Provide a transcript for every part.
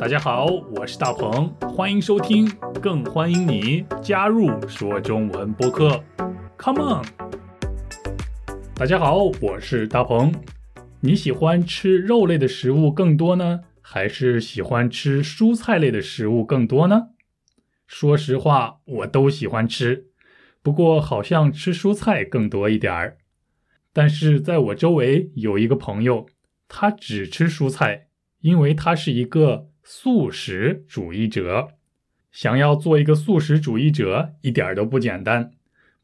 大家好，我是大鹏，欢迎收听，更欢迎你加入说中文播客。Come on！大家好，我是大鹏。你喜欢吃肉类的食物更多呢，还是喜欢吃蔬菜类的食物更多呢？说实话，我都喜欢吃，不过好像吃蔬菜更多一点儿。但是在我周围有一个朋友，他只吃蔬菜，因为他是一个。素食主义者想要做一个素食主义者，一点都不简单。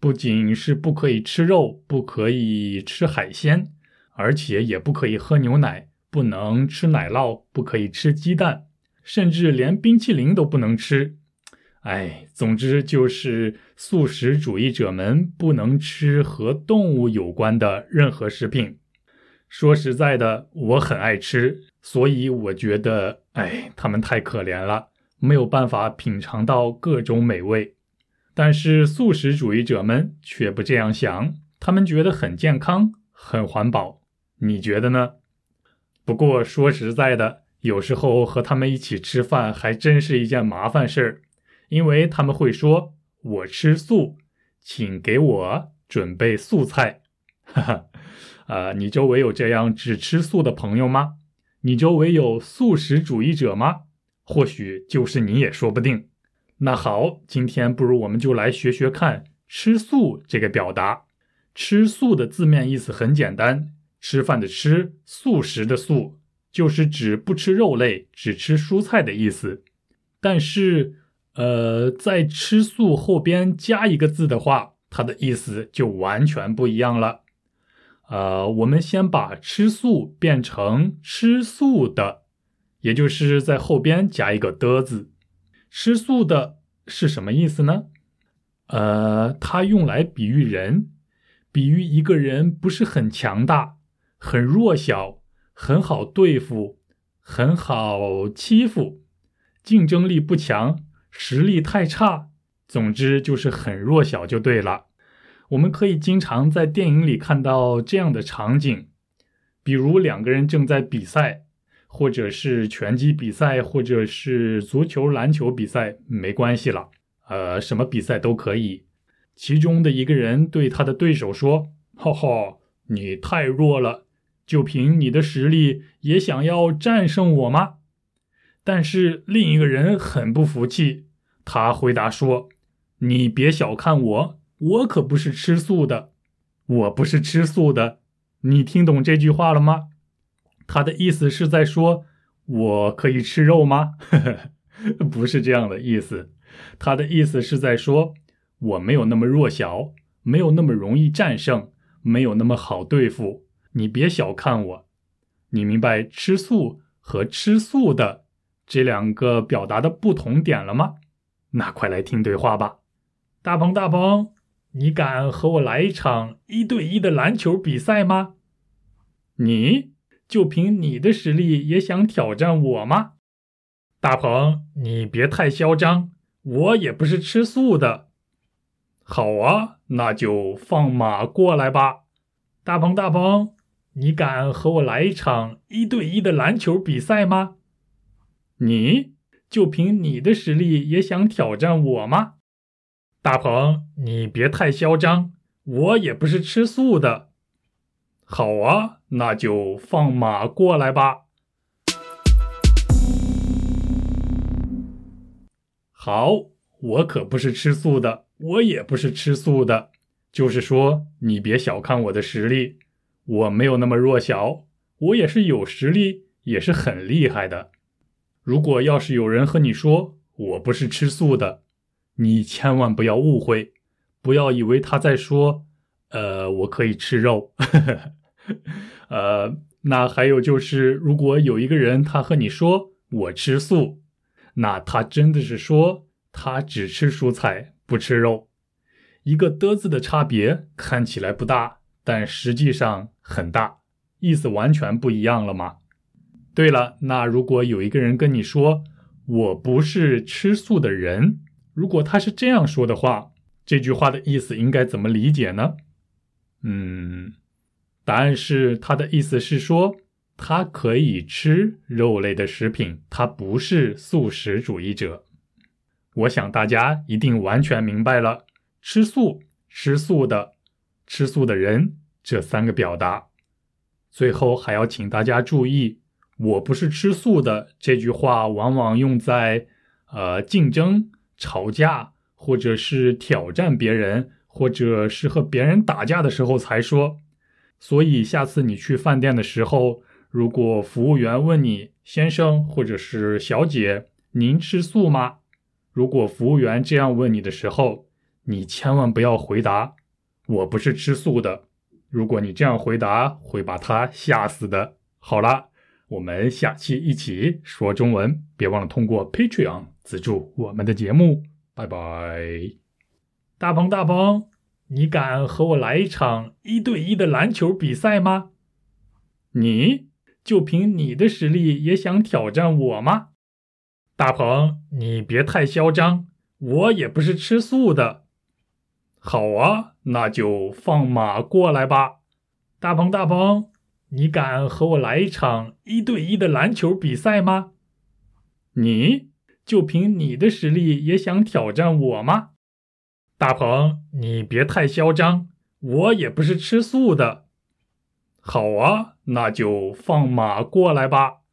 不仅是不可以吃肉，不可以吃海鲜，而且也不可以喝牛奶，不能吃奶酪，不可以吃鸡蛋，甚至连冰淇淋都不能吃。哎，总之就是素食主义者们不能吃和动物有关的任何食品。说实在的，我很爱吃。所以我觉得，哎，他们太可怜了，没有办法品尝到各种美味。但是素食主义者们却不这样想，他们觉得很健康、很环保。你觉得呢？不过说实在的，有时候和他们一起吃饭还真是一件麻烦事儿，因为他们会说：“我吃素，请给我准备素菜。”哈哈，啊，你周围有这样只吃素的朋友吗？你周围有素食主义者吗？或许就是你也说不定。那好，今天不如我们就来学学看“吃素”这个表达。吃素的字面意思很简单，吃饭的吃，素食的素，就是指不吃肉类，只吃蔬菜的意思。但是，呃，在吃素后边加一个字的话，它的意思就完全不一样了。呃，我们先把吃素变成吃素的，也就是在后边加一个的字。吃素的是什么意思呢？呃，它用来比喻人，比喻一个人不是很强大，很弱小，很好对付，很好欺负，竞争力不强，实力太差，总之就是很弱小就对了。我们可以经常在电影里看到这样的场景，比如两个人正在比赛，或者是拳击比赛，或者是足球、篮球比赛，没关系了，呃，什么比赛都可以。其中的一个人对他的对手说：“哈哈，你太弱了，就凭你的实力也想要战胜我吗？”但是另一个人很不服气，他回答说：“你别小看我。”我可不是吃素的，我不是吃素的，你听懂这句话了吗？他的意思是在说，我可以吃肉吗？不是这样的意思，他的意思是在说，我没有那么弱小，没有那么容易战胜，没有那么好对付。你别小看我，你明白吃素和吃素的这两个表达的不同点了吗？那快来听对话吧，大鹏，大鹏。你敢和我来一场一对一的篮球比赛吗？你就凭你的实力也想挑战我吗？大鹏，你别太嚣张，我也不是吃素的。好啊，那就放马过来吧。大鹏，大鹏，你敢和我来一场一对一的篮球比赛吗？你就凭你的实力也想挑战我吗？大鹏，你别太嚣张，我也不是吃素的。好啊，那就放马过来吧。好，我可不是吃素的，我也不是吃素的。就是说，你别小看我的实力，我没有那么弱小，我也是有实力，也是很厉害的。如果要是有人和你说我不是吃素的，你千万不要误会，不要以为他在说，呃，我可以吃肉，呃，那还有就是，如果有一个人他和你说我吃素，那他真的是说他只吃蔬菜不吃肉，一个的字的差别看起来不大，但实际上很大，意思完全不一样了嘛？对了，那如果有一个人跟你说我不是吃素的人。如果他是这样说的话，这句话的意思应该怎么理解呢？嗯，答案是他的意思是说，他可以吃肉类的食品，他不是素食主义者。我想大家一定完全明白了，吃素、吃素的、吃素的人这三个表达。最后还要请大家注意，“我不是吃素的”这句话往往用在呃竞争、吵架，或者是挑战别人，或者是和别人打架的时候才说。所以下次你去饭店的时候，如果服务员问你“先生或者是小姐，您吃素吗？”如果服务员这样问你的时候，你千万不要回答“我不是吃素的”。如果你这样回答，会把他吓死的。好了，我们下期一起说中文，别忘了通过 Patreon 资助我们的节目。拜拜，大鹏大鹏，你敢和我来一场一对一的篮球比赛吗？你？就凭你的实力也想挑战我吗？大鹏，你别太嚣张，我也不是吃素的。好啊，那就放马过来吧。大鹏，大鹏，你敢和我来一场一对一的篮球比赛吗？你就凭你的实力也想挑战我吗？大鹏，你别太嚣张，我也不是吃素的。好啊，那就放马过来吧。